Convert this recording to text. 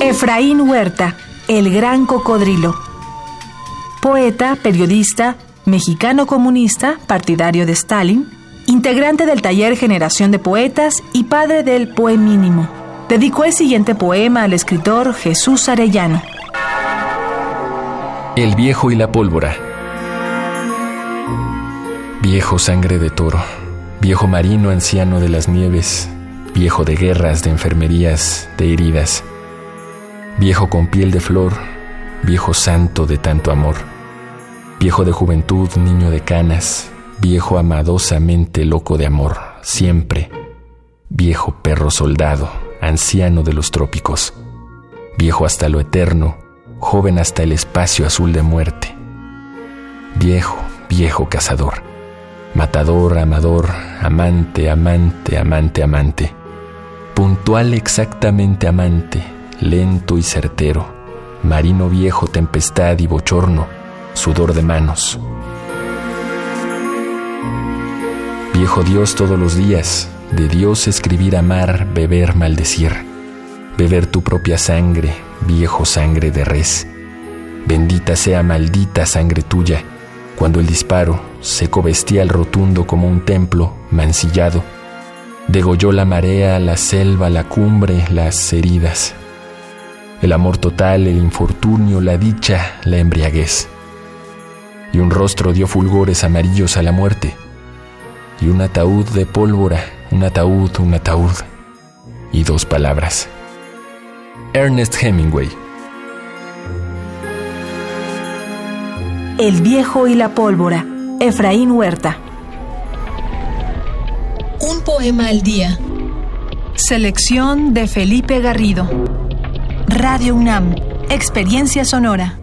Efraín Huerta, el gran cocodrilo. Poeta, periodista, mexicano comunista, partidario de Stalin, integrante del taller Generación de Poetas y padre del Poemínimo. Dedicó el siguiente poema al escritor Jesús Arellano. El viejo y la pólvora. Viejo sangre de toro, viejo marino anciano de las nieves, viejo de guerras, de enfermerías, de heridas, viejo con piel de flor, viejo santo de tanto amor, viejo de juventud, niño de canas, viejo amadosamente loco de amor, siempre, viejo perro soldado, anciano de los trópicos, viejo hasta lo eterno, joven hasta el espacio azul de muerte, viejo, viejo cazador, matador, amador, amante, amante, amante, amante, puntual exactamente amante, lento y certero, marino viejo, tempestad y bochorno, sudor de manos. Viejo Dios todos los días, de Dios escribir, amar, beber, maldecir, beber tu propia sangre, viejo sangre de res. Bendita sea maldita sangre tuya, cuando el disparo, seco bestial rotundo como un templo, mancillado, degolló la marea, la selva, la cumbre, las heridas, el amor total, el infortunio, la dicha, la embriaguez. Y un rostro dio fulgores amarillos a la muerte, y un ataúd de pólvora, un ataúd, un ataúd, y dos palabras. Ernest Hemingway. El viejo y la pólvora, Efraín Huerta. Un poema al día. Selección de Felipe Garrido. Radio UNAM, Experiencia Sonora.